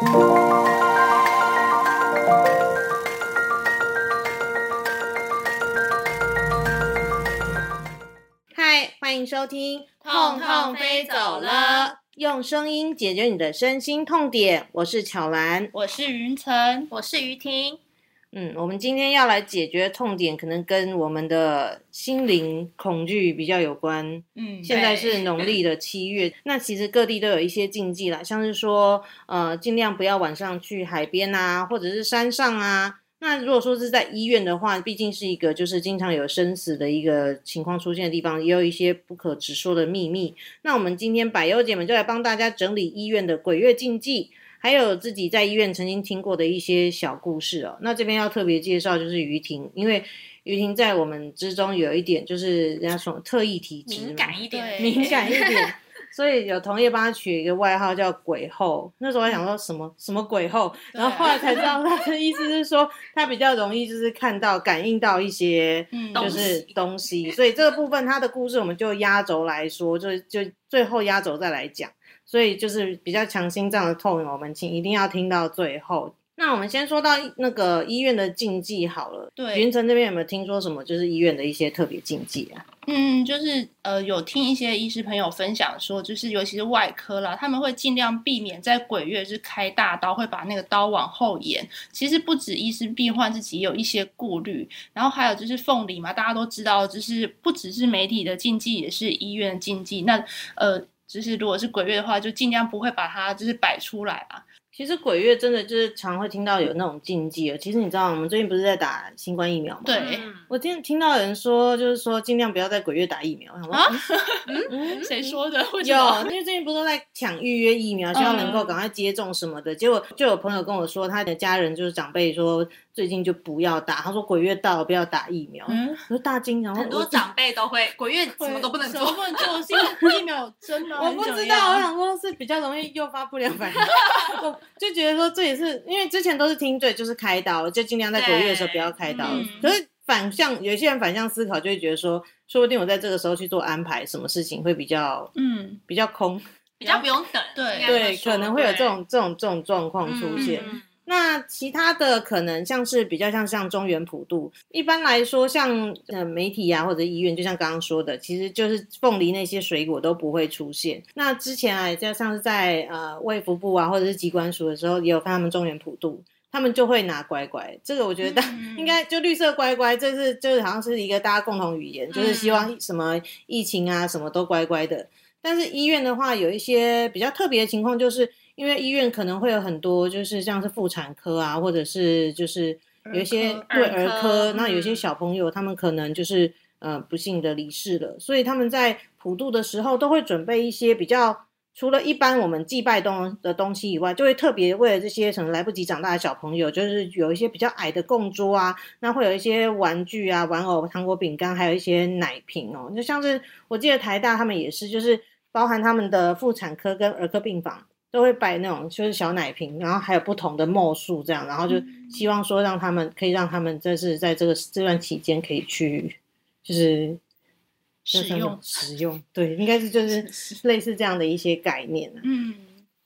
嗨，欢迎收听《痛痛飞走了》，用声音解决你的身心痛点。我是巧兰，我是云晨，我是于婷。嗯，我们今天要来解决痛点，可能跟我们的心灵恐惧比较有关。嗯，现在是农历的七月，那其实各地都有一些禁忌啦，像是说，呃，尽量不要晚上去海边啊，或者是山上啊。那如果说是在医院的话，毕竟是一个就是经常有生死的一个情况出现的地方，也有一些不可直说的秘密。那我们今天百优姐们就来帮大家整理医院的鬼月禁忌，还有自己在医院曾经听过的一些小故事哦。那这边要特别介绍就是于婷，因为于婷在我们之中有一点就是人家说特异体质嘛，敏感一点，对敏感一点，所以有同业帮他取一个外号叫“鬼后”。那时候还想说什么什么鬼后，然后后来才知道他的意思是说他比较容易就是看到、感应到一些嗯就是东西，所以这个部分他的故事我们就压轴来说，就就最后压轴再来讲。所以就是比较强心脏的痛，我们请一定要听到最后。那我们先说到那个医院的禁忌好了。对云城这边有没有听说什么就是医院的一些特别禁忌啊？嗯，就是呃，有听一些医师朋友分享说，就是尤其是外科啦，他们会尽量避免在鬼月是开大刀，会把那个刀往后延。其实不止医师，病患自己也有一些顾虑。然后还有就是凤梨嘛，大家都知道，就是不只是媒体的禁忌，也是医院的禁忌。那呃，就是如果是鬼月的话，就尽量不会把它就是摆出来啊。其实鬼月真的就是常会听到有那种禁忌的。其实你知道，我们最近不是在打新冠疫苗吗？对嗯我今天听到有人说，就是说尽量不要在鬼月打疫苗。我想说啊嗯 嗯谁说的？有，因为最近不是都在抢预约疫苗，希望能够赶快接种什么的。结果就有朋友跟我说，他的家人就是长辈说最近就不要打，他说鬼月到了不要打疫苗。嗯，我说大惊，然后很多长辈都会鬼月什么都不能做什么，不能做？是因为疫苗真的？我不知道，我想说是比较容易诱发不良反应，我就觉得说这也是因为之前都是听对，就是开刀，就尽量在鬼月的时候不要开刀。嗯可是反向，有一些人反向思考，就会觉得说，说不定我在这个时候去做安排，什么事情会比较嗯，比较空，比较不用等，对对，可能会有这种这种这种状况出现。嗯那其他的可能像是比较像像中原普渡，一般来说像呃媒体啊或者医院，就像刚刚说的，其实就是凤梨那些水果都不会出现。那之前啊，就像是在呃卫福部啊或者是机关署的时候，也有看他们中原普渡。他们就会拿乖乖，这个我觉得 应该就绿色乖乖，这是就是好像是一个大家共同语言，就是希望什么疫情啊什么都乖乖的。但是医院的话，有一些比较特别的情况，就是因为医院可能会有很多，就是像是妇产科啊，或者是就是有一些对儿科那有一些嗯小朋友他们可能就是呃不幸的离世了，所以他们在普渡的时候都会准备一些比较。除了一般我们祭拜东的东西以外，就会特别为了这些可能来不及长大的小朋友，就是有一些比较矮的供桌啊，那会有一些玩具啊、玩偶、糖果、饼干，还有一些奶瓶哦。就像是我记得台大他们也是，就是包含他们的妇产科跟儿科病房都会摆那种就是小奶瓶，然后还有不同的墨数这样，然后就希望说让他们可以让他们这是在这个这段期间可以去就是使用。使用，对，应该是就是类似这样的一些概念啊。嗯，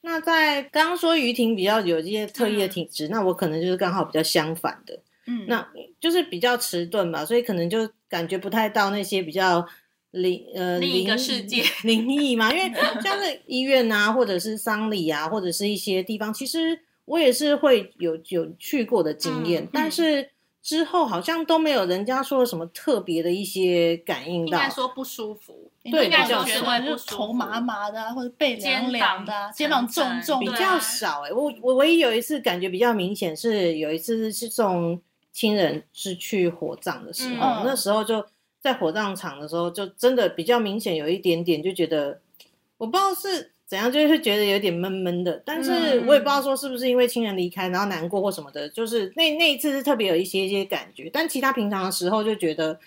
那在刚刚说于婷比较有这些特异的体质，那我可能就是刚好比较相反的，嗯，那就是比较迟钝吧，所以可能就感觉不太到那些比较灵呃另一个灵世界灵异嘛，因为像是医院啊，或者是丧礼啊，或者是一些地方，其实我也是会有有去过的经验，嗯但是之后好像都没有人家说什么特别的一些感应到。应该说不舒服，对应该比较少觉得就是头麻麻的啊，或者背凉凉的啊，肩肩膀膀重重的啊，比较少哎、我我唯一有一次感觉比较明显是有一次是送亲人是去火葬的时候，嗯那时候就在火葬场的时候，就真的比较明显有一点点就觉得，我不知道是怎样，就是觉得有点闷闷的，但是嗯我也不知道说是不是因为亲人离开然后难过或什么的，就是那那一次是特别有一些一些感觉，但其他平常的时候就觉得。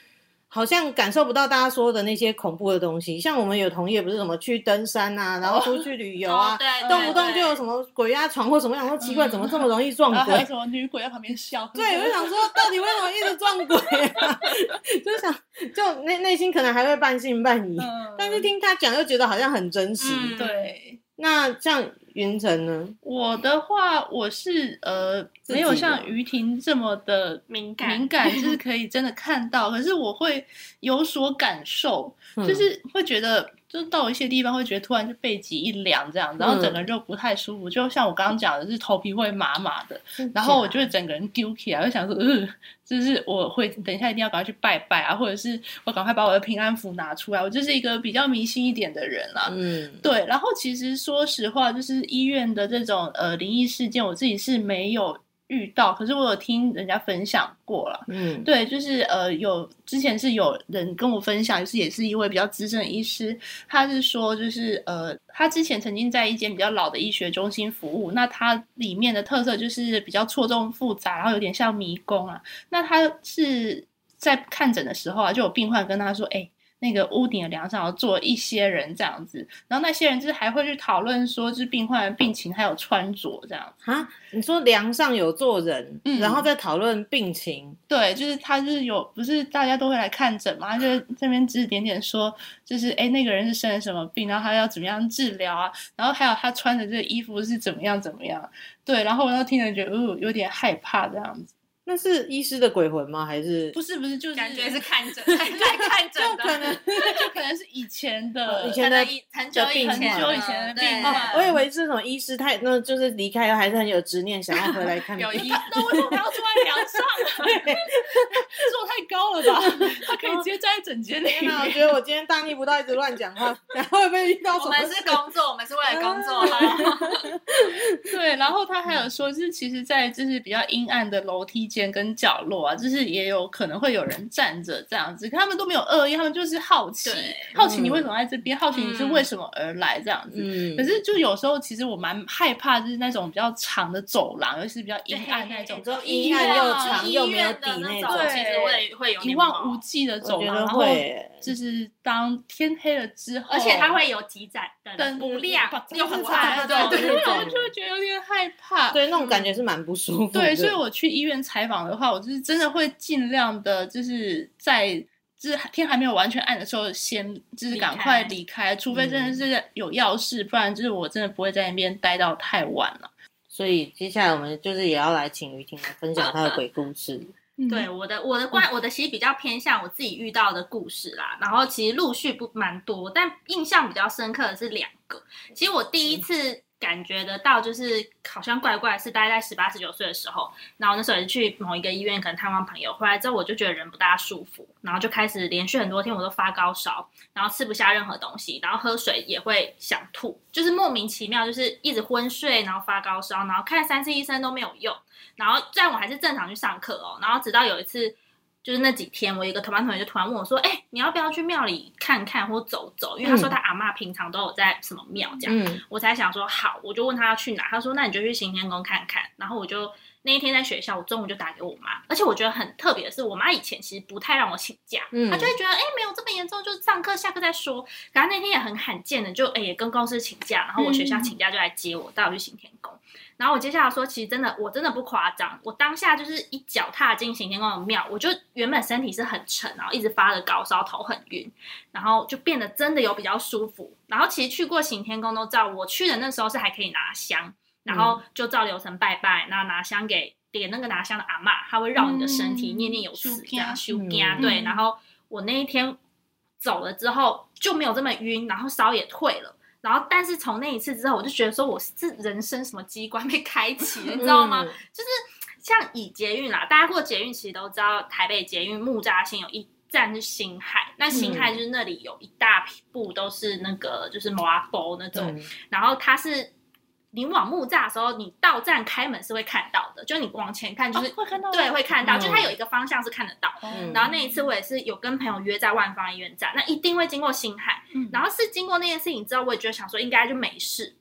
好像感受不到大家说的那些恐怖的东西，像我们有同业不是什么去登山啊，然后出去旅游啊，动不动就有什么鬼压床或什么样，说奇怪，嗯怎么这么容易撞鬼？什么女鬼在旁边笑，对，我就想说，到底为什么一直撞鬼啊？就想，就内内心可能还会半信半疑，嗯，但是听他讲又觉得好像很真实。嗯对，那像云晨呢？我的话，我是呃没有像于婷这么的敏感敏感，就是 可以真的看到，可是我会有所感受，嗯就是会觉得，就是到一些地方会觉得突然就背脊一凉这样，然后整个人就不太舒服，就像我刚刚讲的，是头皮会麻麻的，然后我就会整个人丢起来，我就想说，呃，就是我会等一下一定要赶快去拜拜啊，或者是我赶快把我的平安符拿出来，我就是一个比较迷信一点的人啦。嗯，对，然后其实说实话，就是医院的这种呃灵异事件，我自己是没有遇到，可是我有听人家分享过了。嗯，对，就是呃，有之前是有人跟我分享，就是也是一位比较资深的医师，他是说，就是呃，他之前曾经在一间比较老的医学中心服务，那它里面的特色就是比较错综复杂，然后有点像迷宫啊。那他是在看诊的时候啊，就有病患跟他说，哎。那个屋顶的梁上有坐一些人这样子，然后那些人就是还会去讨论说，就是病患的病情还有穿着这样。啊，你说梁上有坐人，嗯然后再讨论病情，对，就是他就是有，不是大家都会来看诊嘛，他就这边指指点点说，就是哎那个人是生了什么病，然后他要怎么样治疗啊，然后还有他穿的这个衣服是怎么样怎么样，对，然后我要听着觉得哦有点害怕这样子，那是医师的鬼魂吗？还是不是不是就是感觉是看诊来来看诊的，就可能 就可能是以前的以前的很久以前很久以前的病患我以为是那种医师太那就是离开后还是很有执念，想要回来看病。有医那为什么他要坐在梁上啊？坐太高了吧？他可以直接站在整间里天哪，我。觉得我今天大逆不道，一直乱讲话，然后会不会遇到什么事？我们是工作，我们是为了工作哈。对，然后他还有说，就是其实，在就是比较阴暗的楼梯间跟角落啊，就是也有可能会有人站着这样子，可他们都没有恶意，他们就是好奇，好奇你为什么在这边，好奇你是为什么而来这样子。嗯，可是，就有时候其实我蛮害怕，就是那种比较长的走廊，尤其是比较阴暗那种阴暗又长又没有底那那种，对其实我也会有一望无际的走廊，然后会，就是当天黑了之后，而且它会有几盏灯灯不亮把又很就是暗，差不多对对那种我就会觉得有点害怕。对那种感觉是蛮不舒服。对，所以我去医院采访的话，我就是真的会尽量的，就是在就是天还没有完全暗的时候，先就是赶快离开，除非真的是有要事，不然就是我真的不会在那边待到太晚了。所以接下来我们就是也要来请于婷来分享她的鬼故事。对，我的我的关我的其实比较偏向我自己遇到的故事啦，然后其实陆续不蛮多，但印象比较深刻的是两个。其实我第一次感觉得到，就是好像怪怪，是大概在十八十九岁的时候，然后那时候也是去某一个医院，可能探望朋友，回来之后我就觉得人不大舒服，然后就开始连续很多天我都发高烧，然后吃不下任何东西，然后喝水也会想吐，就是莫名其妙，就是一直昏睡，然后发高烧，然后看三次医生都没有用。然后虽然我还是正常去上课哦。然后直到有一次，就是那几天，我有一个同班同学就突然问我说：“哎、你要不要去庙里看看或走走？”因为他说他阿嬷平常都有在什么庙这样。嗯我才想说好，我就问他要去哪，他说那你就去行天宫看看。然后我就那一天在学校，我中午就打给我妈，而且我觉得很特别的是，我妈以前其实不太让我请假，嗯她就会觉得哎、没有这么严重，就是上课下课再说。然后那天也很罕见的就哎、也跟公司请假，然后我学校请假就来接我，带我去行天宫。然后我接下来说，其实真的，我真的不夸张，我当下就是一脚踏进行天宫的庙，我就原本身体是很沉，然后一直发着高烧，头很晕，然后就变得真的有比较舒服。然后其实去过行天宫都知道，我去的那时候是还可以拿香，然后就照流程拜拜，然后拿香给点那个拿香的阿嬷，她会绕你的身体、嗯念念有词，这样修嗯对。然后我那一天走了之后就没有这么晕，然后烧也退了。然后，但是从那一次之后，我就觉得说我是人生什么机关被开启了，你知道吗？嗯就是像以捷运啦，大家过捷运其实都知道，台北捷运木栅线有一站是新海，那新海就是那里有一大部都是那个就是摩波那种，嗯然后它是你往木栅的时候，你到站开门是会看到的，就是你往前看就是、哦会看到对会看到，嗯就它有一个方向是看得到。嗯然后那一次我也是有跟朋友约在万方医院站，那一定会经过新海，嗯然后是经过那件事情之后，我也觉得想说应该就没事。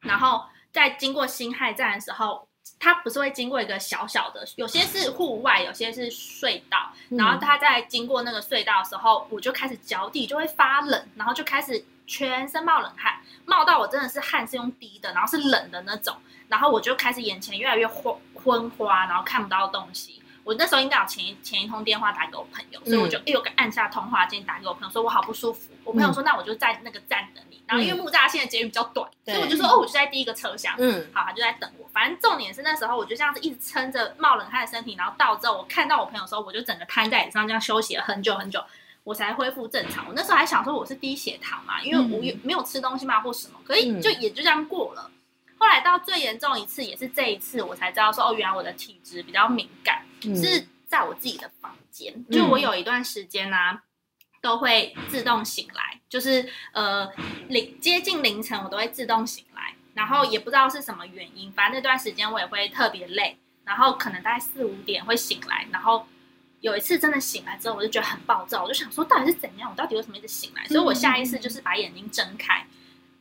然后在经过新海站的时候，它不是会经过一个小小的，有些是户外，有些是隧道。然后它在经过那个隧道的时候，我就开始脚底就会发冷，然后就开始全身冒冷汗，冒到我真的是汗是用滴的，然后是冷的那种。然后我就开始眼前越来越昏昏花，然后看不到东西。我那时候应该有前一前一通电话打给我朋友，所以我就又按下通话键打给我朋友，说我好不舒服。我朋友说那我就在那个站等你。然后因为木栅线的捷运比较短，所以我就说哦，我就在第一个车厢。嗯，好，他就在等我。反正重点是那时候我就这样子一直撑着冒冷汗的身体，然后到之后我看到我朋友的时候，我就整个瘫在椅子上这样休息了很久很久，我才恢复正常。我那时候还想说我是低血糖嘛，因为我有没有吃东西嘛或什么，可以就也就这样过了。后来到最严重一次也是这一次，我才知道说哦，原来我的体质比较敏感，是在我自己的房间。就我有一段时间呢，都会自动醒来，就是呃凌接近凌晨我都会自动醒来，然后也不知道是什么原因，反正那段时间我也会特别累，然后可能大概四五点会醒来，然后有一次真的醒来之后，我就觉得很暴躁，我就想说到底是怎样，我到底为什么一直醒来？所以我下意识就是把眼睛睁开。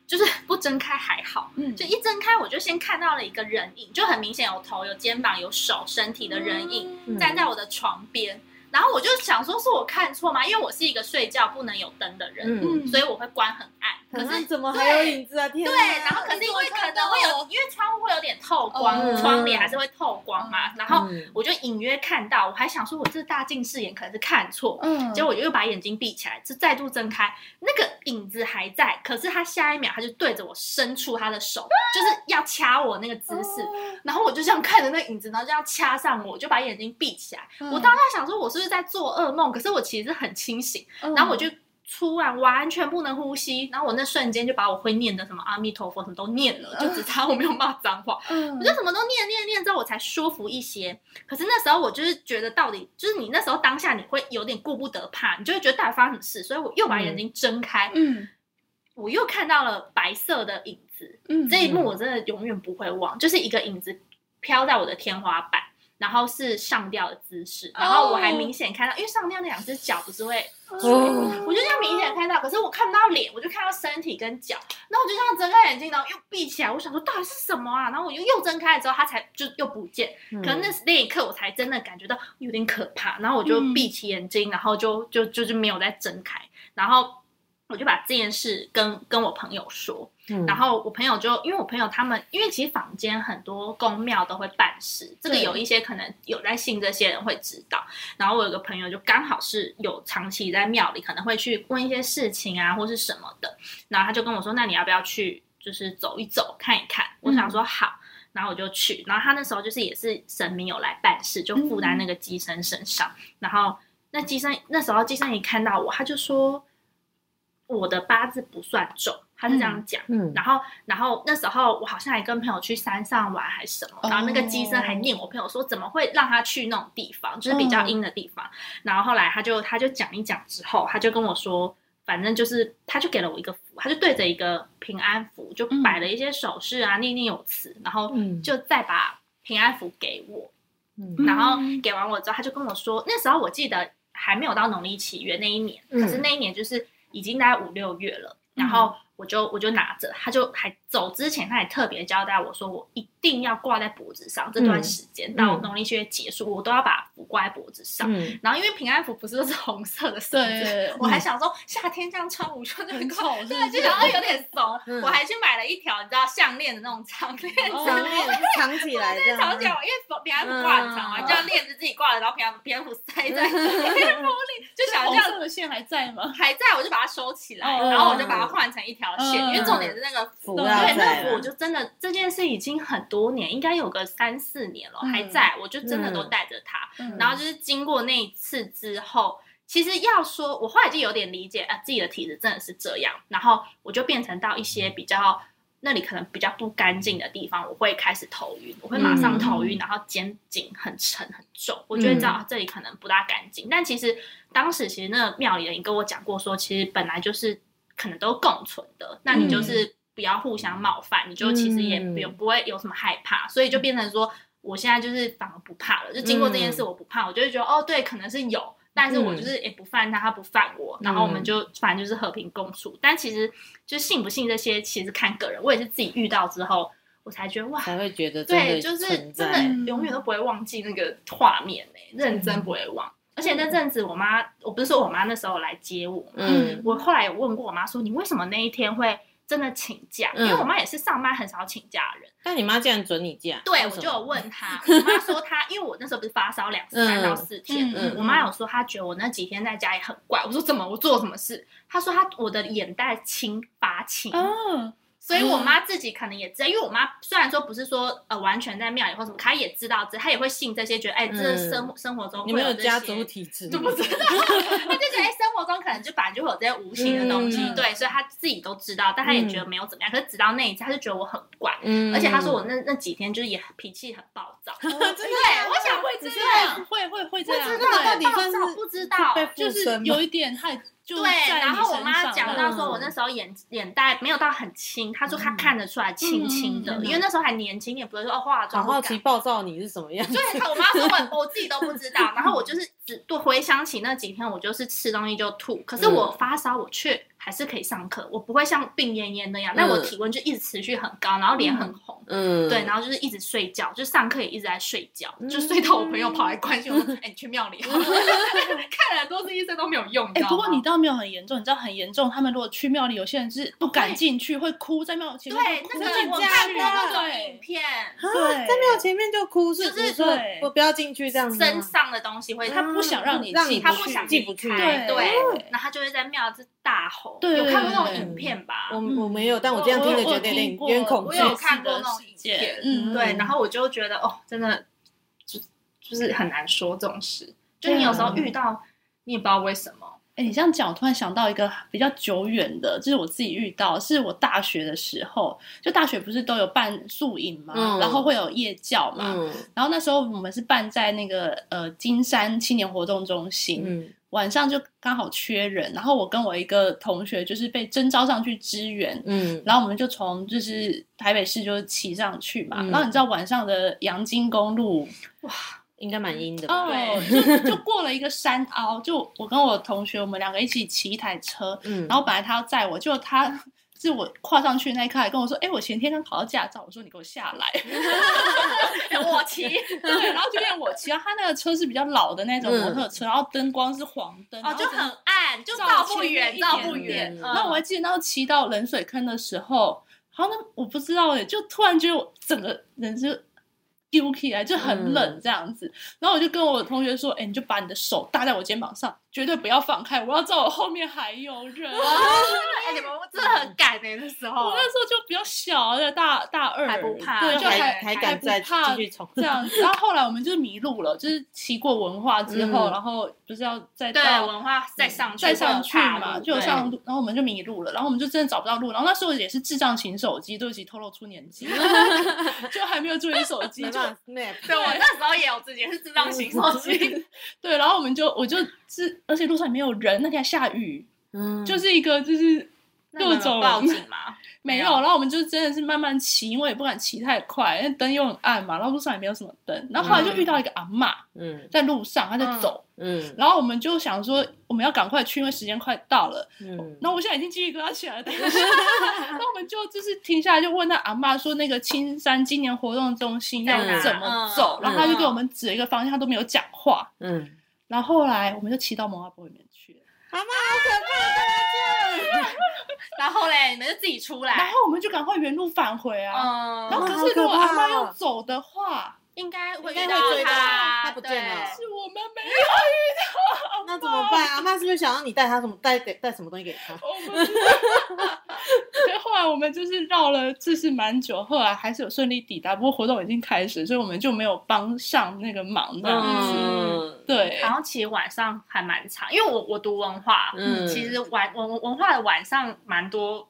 就是不睁开还好，嗯，就一睁开我就先看到了一个人影，就很明显有头、有肩膀、有手、身体的人影站在我的床边。然后我就想说，是我看错吗？因为我是一个睡觉不能有灯的人，所以我会关很暗。可是怎么还有影子啊？天！对，然后可是因为可能会有，因为窗户会有点透光，窗帘还是会透光嘛。然后我就隐约看到，我还想说，我这大近视眼可能是看错。嗯，结果我就又把眼睛闭起来，就再度睁开，那个影子还在，可是他下一秒他就对着我伸出他的手，就是要掐我那个姿势。然后我就这样看着那影子，然后就要掐上我，就把眼睛闭起来。我当下想说，我是不是在做噩梦？可是我其实很清醒。然后我就。突然完全不能呼吸，然后我那瞬间就把我会念的什么阿弥陀佛什么都念了，就只差我没有骂脏话，我就什么都念念念之后我才舒服一些。可是那时候我就是觉得到底就是你那时候当下你会有点顾不得怕，你就会觉得到底发生什么事，所以我又把眼睛睁开，嗯，我又看到了白色的影子，嗯，这一幕我真的永远不会忘，就是一个影子飘在我的天花板。然后是上吊的姿势，然后我还明显看到，因为上吊那两只脚不是会，我就这样明显看到，可是我看不到脸，我就看到身体跟脚，然后我就这样睁开眼睛，然后又闭起来，我想说到底是什么啊？然后我又又睁开了之后，它才就又不见，可能那那一刻我才真的感觉到有点可怕，然后我就闭起眼睛，然后就就就是没有再睁开，然后。我就把这件事跟跟我朋友说，然后我朋友就因为我朋友他们，因为其实坊间很多宫庙都会办事，这个有一些可能有在信这些人会知道。然后我有个朋友就刚好是有长期在庙里，可能会去问一些事情啊或是什么的。然后他就跟我说：“那你要不要去，就是走一走看一看？”我想说好，然后我就去。然后他那时候就是也是神明有来办事，就附在那个机身身上。然后那机身那时候机身一看到我，他就说。我的八字不算重，他是这样讲。嗯，然后，然后那时候我好像还跟朋友去山上玩还是什么，然后那个机身还念我朋友说，怎么会让他去那种地方，就是比较阴的地方。然后后来他就他就讲一讲之后，他就跟我说，反正就是他就给了我一个符，他就对着一个平安符，就摆了一些手势啊，念念有词，然后就再把平安符给我。然后给完我之后，他就跟我说，那时候我记得还没有到农历七月那一年，可是那一年就是。已经大概五六月了，然后我就我就拿着，他就还走之前，他也特别交代我说，我一定要挂在脖子上，这段时间到农历七月结束，我都要把符挂在脖子上。然后因为平安符不是都是红色的色子，我还想说夏天这样穿无穿就很丑，对，就想要有点怂。我还去买了一条你知道项链的那种长链，长链藏起来，对，藏起来，因为平安符挂很长嘛，就要链子自己挂了，然后平安平安符塞在皮肤里，就想这样的线还在吗？还在，我就把它收起来，然后我就把它换成一条线，因为重点是那个符，对，那个符就真的这件事已经很多年，应该有个三四年了，还在，我就真的都带着它。然后就是经过那一次之后，其实要说，我后来就有点理解啊，自己的体质真的是这样。然后我就变成到一些比较那里可能比较不干净的地方，我会开始头晕，我会马上头晕，然后肩颈很沉很重，我就会知道这里可能不大干净。但其实当时其实那个庙里人跟我讲过，说其实本来就是可能都共存的，那你就是。不要互相冒犯，你就其实也不用不会有什么害怕，所以就变成说，我现在就是反而不怕了。就经过这件事，我不怕，我就会觉得哦，对，可能是有，但是我就是也不犯他，他不犯我，然后我们就反正就是和平共处。但其实就信不信这些，其实看个人。我也是自己遇到之后，我才觉得哇，才会觉得对，就是真的永远都不会忘记那个画面呢，认真不会忘。而且那阵子，我妈，我不是说我妈那时候来接我，嗯，我后来有问过我妈说，你为什么那一天会？真的请假，嗯因为我妈也是上班很少请假的人。但你妈竟然准你假，对，我就有问她，我妈说她，因为我那时候不是发烧两三到四天，我妈有说她觉得我那几天在家也很怪。我说怎么？我做了什么事？她说她我的眼袋青发青，哦，所以我妈自己可能也知道，因为我妈虽然说不是说呃完全在庙里或什么，她也知道这，她也会信这些，觉得哎，这嗯生活生活中你没有家族体质？就不知道，她就觉得哎，可能就本来就会有这些无形的东西，嗯对，所以他自己都知道，但他也觉得没有怎么样。可是直到那一次，他就觉得我很怪，嗯而且他说我那那几天就是也脾气很暴躁。对，我想会这样，会会会这样，不知道到底暴算是躁不知道，被就是有一点太对，然后我妈讲到说，我嗯那时候眼眼袋没有到很轻，她说她看得出来轻轻的，因为那时候还年轻，也不会说哦化好妆。好奇。暴躁你是什么样子？对，我妈说我我自己都不知道，然后我就是只对回想起那几天，我就是吃东西就吐，可是我发烧，我却还是可以上课，我不会像病恹恹那样，但我体温就一直持续很高，然后脸很红。嗯，对，然后就是一直睡觉，就上课也一直在睡觉，就嗯睡到我朋友跑来关心我说：“哎、你去庙里了。”看了很多次医生都没有用，你哎？不过你倒没有很严重，你知道很严重，他们如果去庙里，有些人是不敢进去，会哭在庙前面对，哭那个我不进去看过那种对影片，啊，对在庙前面就哭，是就是说我不要进去这样子，身上的东西会，他不想让你进去他不想进不去对对，然后他就会在庙子大吼。对有看过那种影片吧？我我没有，但我这样听着觉得有点有点恐惧。我有看过那种影片片，嗯，对，然后我就觉得哦，真的就就是很难说这种事，就你有时候遇到，你也不知道为什么。哎、你这样讲，我突然想到一个比较久远的，就是我自己遇到，是我大学的时候，就大学不是都有办宿营嘛，嗯然后会有夜教嘛，嗯。然后那时候我们是办在那个呃金山青年活动中心，嗯。晚上就刚好缺人，然后我跟我一个同学就是被征召上去支援，嗯。然后我们就从就是台北市就骑上去嘛，嗯。然后你知道晚上的阳金公路应该蛮阴的吧？哦，就 就过了一个山凹，就我跟我同学我们两个一起骑一台车，嗯，然后本来他要载我，就他是我跨上去那一刻还跟我说，哎、我前天刚考到驾照，我说你给我下来，我骑，对，然后就变我骑，然后他那个车是比较老的那种摩托车，然后灯光是黄灯，哦，就很暗，就照照不远，一照不远。嗯然后我还记得，那时候骑到冷水坑的时候，好像我不知道哎，就突然觉得我整个人就丢起来，就很冷这样子。然后我就跟我同学说：“哎、你就把你的手搭在我肩膀上，绝对不要放开，我要知道我后面还有人。”哎，你们真的很敢哎，那时候我那时候就比较小，在大大二还不怕对，就还还还敢再不怕继续冲这样子。然后后来我们就是迷路了，就是骑过文化之后，嗯然后不是要再对到文化再上去，再上去嘛，就有上路，然后我们就迷路了，然后我们就真的找不到路，然后那时候也是智障型手机，对不起，透露出年纪，就还没有注意手机，对我那时候也有自己是智障型手机，对，然后我们就我就是，而且路上也没有人，那天还下雨，嗯，就是一个就是各种报警嘛？没有，然后我们就真的是慢慢骑，因为也不敢骑太快，因为灯又很暗嘛，然后路上也没有什么灯，然后后来就遇到一个阿嬷嗯。在路上，她在走，嗯。然后我们就想说我们要赶快去，因为时间快到了。嗯，然后我现在已经鸡皮疙瘩起来了，等一下，那我们就就是停下来就问那阿嬷说那个青山今年活动中心要怎么走，嗯然后他就给我们指了一个方向，他都没有讲话。嗯，然后后来我们就骑到蒙阿波里面去了，阿妈好可怕，然后嘞，你们就自己出来，然后我们就赶快原路返回啊。嗯，然后可是如果阿妈要走的话，应该会应该遇到他，他不见是我们没有遇到那怎么办？阿妈是不是想让你带他什么带给带什么东西给他？们就是绕了，这是蛮久，后来还是有顺利抵达，不过活动已经开始，所以我们就没有帮上那个忙这样子。嗯，对，然后其实晚上还蛮长，因为我我读文化，嗯。其实晚文文化的晚上蛮多，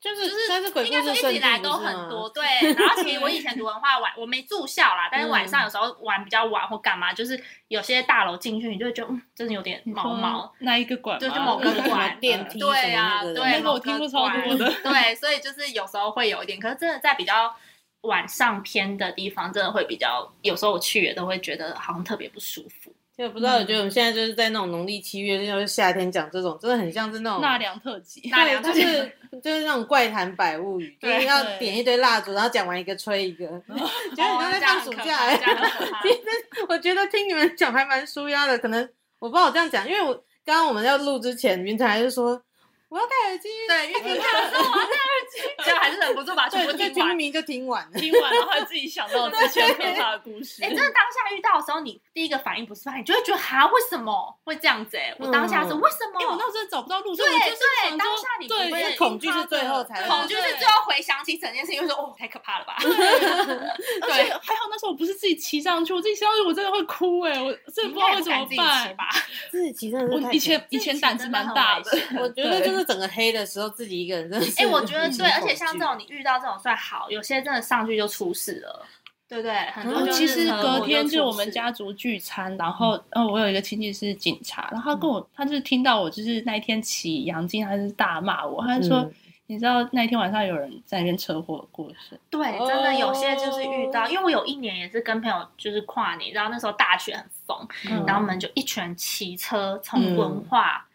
就是就是鬼故应该说一直以来都很多，对。然后其实我以前读 文化晚，我没住校啦，但是晚上有时候玩比较晚或干嘛，就是有些大楼进去，你就会觉得嗯，真的有点毛毛。那一个馆就某个馆电梯对呀、什么那个对，那个我某听过超馆多的对，所以就是有时候会有一点，可是真的在比较晚上偏的地方，真的会比较，有时候我去也都会觉得好像特别不舒服。就不知道，我觉得我们现在就是在那种农历七月，就是夏天讲这种，真的很像是那种纳凉特辑。对，纳凉特辑就是就是那种怪谈百物语，就是对要点一堆蜡烛，然后讲完一个吹一个，觉得哦你像在放暑假 其实我觉得听你们讲还蛮舒压的，可能我不知道我这样讲，因为我刚刚我们要录之前，云才就说。我要戴耳机。对，越听他说我要戴耳机，结果还是忍不住把全部对，就听完。听明就听完了。听完然后还自己想到之前可怕的故事。哎、真的当下遇到的时候，你第一个反应不是怕，你就会觉得哈，为什么会这样子、哎，我当下是嗯为什么？因为我那时候找不到路，所对以就是当下你不对，会因为恐惧是最后才恐惧是最后回想起整件事情，就说哦，太可怕了吧？而且还好那时候我不是自己骑上去，我自己骑上去我真的会哭哎、我真的不知道会怎么自己办骑。吧？自己骑真的我以前可以前胆子蛮大的我觉得就是整个黑的时候，自己一个人真的是。哎、我觉得对，而且像这种你遇到这种算好，有些真的上去就出事了，对不对？很多其实隔天就我们家族聚餐，然后呃，我有一个亲戚是警察，然后他跟我，他就是听到我就是那一天骑阳金，他是大骂我，他就说。嗯你知道那天晚上有人在那边车祸过世，对，真的有些哦就是遇到，因为我有一年也是跟朋友就是跨年，然后那时候大雪很疯，嗯然后我们就一群人骑车从文化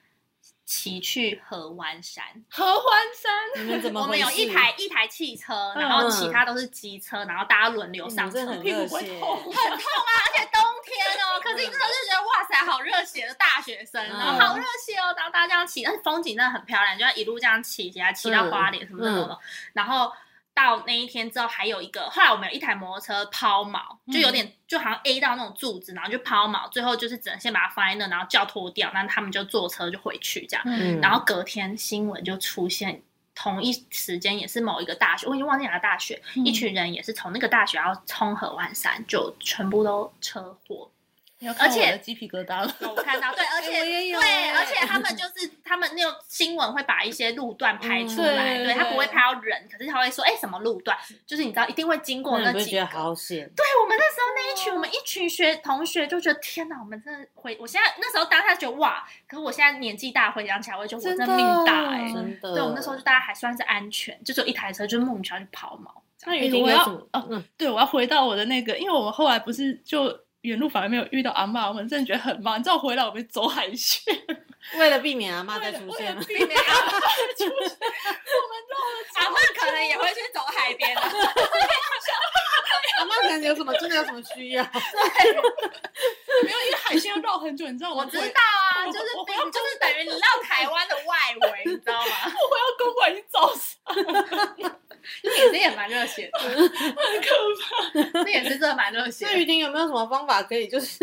骑去合湾山。合欢山，你们怎么我们有一台一台汽车，嗯然后其他都是机车，然后大家轮流上车，屁股热血，会痛很痛啊，而且冬天哦，可是你那时候就觉得哇塞，好热血的大学生，然后好热血哦，然后大家这样骑，但是风景真的很漂亮，就要一路这样骑骑啊，骑到花莲什么什么的，然后。到那一天之后，还有一个，后来我们有一台摩托车抛锚，就有点、就好像 A 到那种柱子，然后就抛锚，最后就是只能先把它放在那，然后叫拖掉，那他们就坐车就回去这样。嗯然后隔天新闻就出现，同一时间也是某一个大学，我已经忘记哪个大学，嗯一群人也是从那个大学要冲河湾山，就全部都车祸。而而且鸡皮疙瘩了。我看到，对，而且、对，哎而且他们就是他们那种新闻会把一些路段拍出来，嗯对对他不会拍到人，可是他会说，哎、什么路段，就是你知道一定会经过那那几个你觉得。好险？对我们那时候那一群，我们一群学同学就觉得天哪，我们真的回，我现在那时候当下觉得哇，可是我现在年纪大，回想起来，我就觉得我真的命大哎、真的。对，我们那时候就大家还算是安全，就只有一台车，就是莫名其妙去抛锚。那雨哎我要婷有什么？哦嗯，对，我要回到我的那个，因为我们后来不是就原路反而没有遇到阿嬷，我们真的觉得很忙。你知道回来我们走海线，为了避免阿妈再出现了，避免阿嬷出现，我们绕阿妈可能也会去走海边的，阿妈可能有什么真的有什么需要？没有，因为海线要绕很久，你知道吗？我知道啊，就是我并就是等于你绕台湾的外围，你知道吗？我要公馆已经早上，也蛮热血的，很可怕。那也是真的蛮热血的。那雨婷有没有什么方法可以就是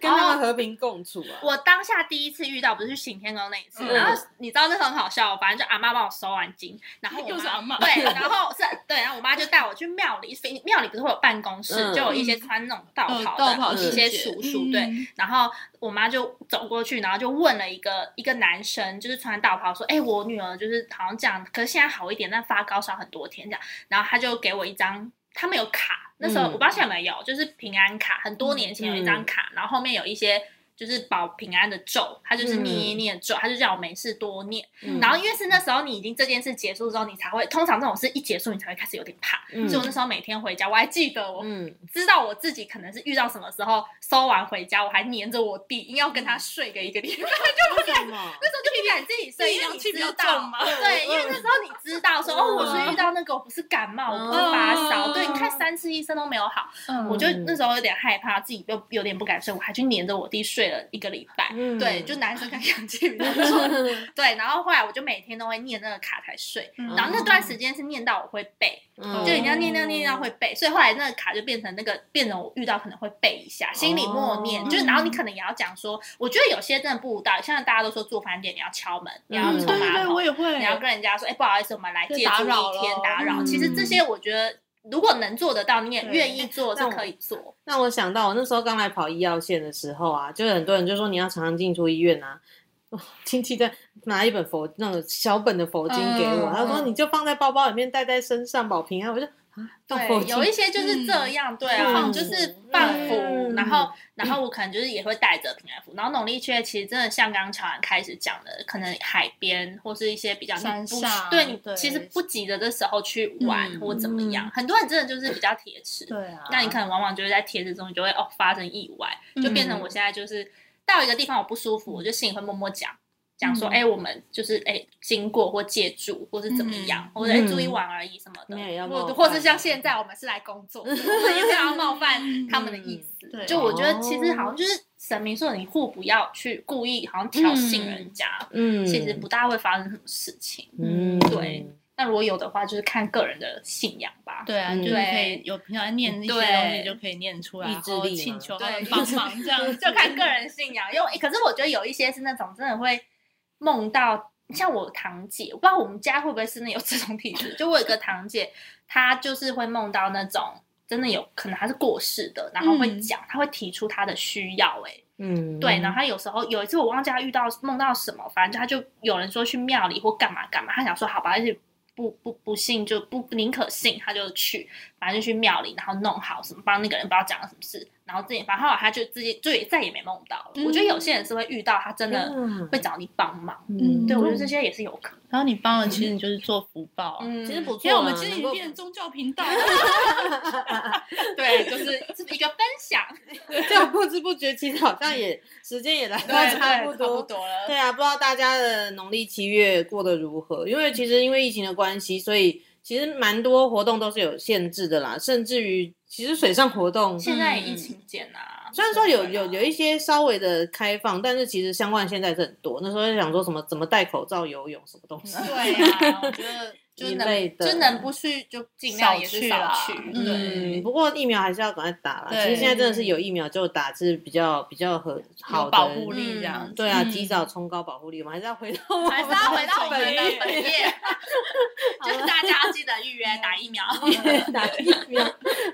跟他们和平共处啊？我当下第一次遇到不是去行天宫那一次，嗯然后你知道那时候很好笑，反正就阿妈帮我收完金，然后我又是阿嬷对，然后是对，然后我妈就带我去庙里，庙里不是会有办公室，嗯就有一些穿那种道嗯袍道袍的一些师姐叔叔，对，嗯然后我妈就走过去，然后就问了一个一个男生，就是穿道袍说：“哎、我女儿就是好像这样，可是现在好一点，但发高烧很多天这样。”然后他就给我一张，他们有卡，那时候、嗯我不知道现在有没有，就是平安卡，很多年前有一张卡，然后后面有一些。就是保平安的咒，他就是念一念咒，他就叫我没事多念。嗯。然后因为是那时候你已经这件事结束之后，你才会通常这种事一结束，你才会开始有点怕。嗯所以我那时候每天回家，我还记得我嗯，知道我自己可能是遇到什么时候收完回家，我还黏着我弟，硬要跟他睡个一个礼拜，就不敢？那时候就不敢自己睡，因比较知道重吗对，因为那时候你知道说，哦，我是遇到那个，我不是感冒，我不是发烧，嗯对，你看三次医生都没有好，嗯。我就那时候有点害怕，自己又有点不敢睡，我还去黏着我弟睡了一个礼拜。嗯对，就男生看阳气比较重。对，然后后来我就每天都会念那个卡才睡，嗯然后那段时间是念到我会背，嗯就一定要念念念到会背，所以后来那个卡就变成那个变成我遇到可能会背一下，心里默念，哦就是然后你可能也要讲说，我觉得有些真的不无道理，像大家都说做饭店你要敲门，你要嗯冲马对对对，我桶，也会。你要跟人家说，哎，不好意思，我们来借住就打扰一天打扰。嗯其实这些我觉得如果能做得到，你也愿意做那我是可以做。那我想到我那时候刚来跑医药线的时候啊，就很多人就说你要常常进出医院啊。哦亲戚在拿一本佛那种小本的佛经给我，嗯他说你就放在包包里面带在身上保平安。我就对，有一些就是这样，对啊，嗯就是放符，嗯然后然后我可能就是也会带着平安符，然后农历七月其实真的像刚刚乔安开始讲的，可能海边或是一些比较不山上对你其实不急着的时候去玩嗯或怎么样，很多人真的就是比较铁齿，对啊，那你可能往往就是在贴纸中，你就会哦发生意外，就变成我现在就是到一个地方我不舒服，我就心里会默默讲，讲说，嗯哎、我们就是哎、经过或借住或是怎么样，嗯或者哎、嗯注意玩而已什么的，或或是像现在我们是来工作的，我们也没有要冒犯他们的意思。就我觉得其实好像就是神明说你互不要去故意好像挑衅人家，嗯，其实不大会发生什么事情。嗯，对那如果有的话，就是看个人的信仰吧。对啊，嗯就是可以有平常念一些对东西就可以念出来，意然后请求他们对帮忙这样，就看个人信仰。因为可是我觉得有一些是那种真的会梦到，像我堂姐，我不知道我们家会不会真的有这种体质。就我有个堂姐，她就是会梦到那种真的有可能她是过世的，然后会嗯讲，她会提出她的需要、欸，嗯，对，然后她有时候有一次我忘记她遇到梦到什么，反正她就有人说去庙里或干嘛干嘛，她想说好吧，而且不不不信就不宁可信，她就去，反正就去庙里，然后弄好什么，帮那个人不知道讲了什么事，然后自己反正后来她就自己就也再也没梦到了。我觉得有些人是会遇到他真的嗯会找你帮忙，嗯对我觉得这些也是有可能。然后你帮了，其实你就是做福报啊。嗯其实不错啦，因为我们今天已经变成宗教频道了，对，就是是一个分享，这样不知不觉，其实好像也时间也来到差不多。差不多了。对啊，不知道大家的农历七月过得如何？因为其实因为疫情的关系，所以其实蛮多活动都是有限制的啦，甚至于其实水上活动现在也疫情减啊，虽然说有有有一些稍微的开放，但是其实相关现在是很多。那时候就想说什么怎么戴口罩游泳什么东西，对呀，我觉得就一能类的就能不去就尽量也是少少去，嗯不过疫苗还是要赶快打了。对其实现在真的是有疫苗就打是比较比较很好的保护力这样。对啊，嗯及早冲高保护力，我们还是要回到我们还是要回到我们的本本业，就是大家要记得预约打疫苗。打疫苗。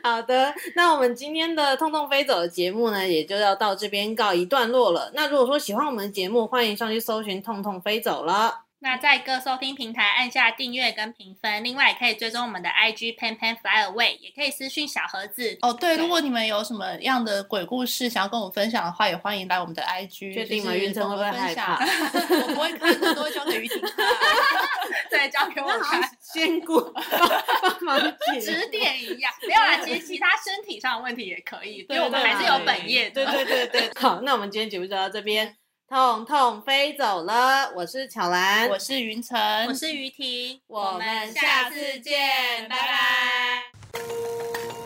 好的，那我们今天的《痛痛飞走》的节目呢，也就要到这边告一段落了。那如果说喜欢我们的节目，欢迎上去搜寻“痛痛飞走”了。那在各收听平台按下订阅跟评分，另外也可以追踪我们的 IG Pan Pan Fly Away，也可以私讯小盒子。哦，对，如果你们有什么样的鬼故事想要跟我们分享的话，也欢迎来我们的 IG。确定吗就是云晨会不会跟我们分享 我不会看，我都会交给于婷看。对，交给我那好像看，仙姑帮帮忙解指点一样。没有啦，其实其他身体上的问题也可以，因对为我们还是有本业的。对对对对，好，那我们今天节目就到这边，痛痛飞走了。我是巧兰，我是云晨，我是于婷，我们下次见拜拜。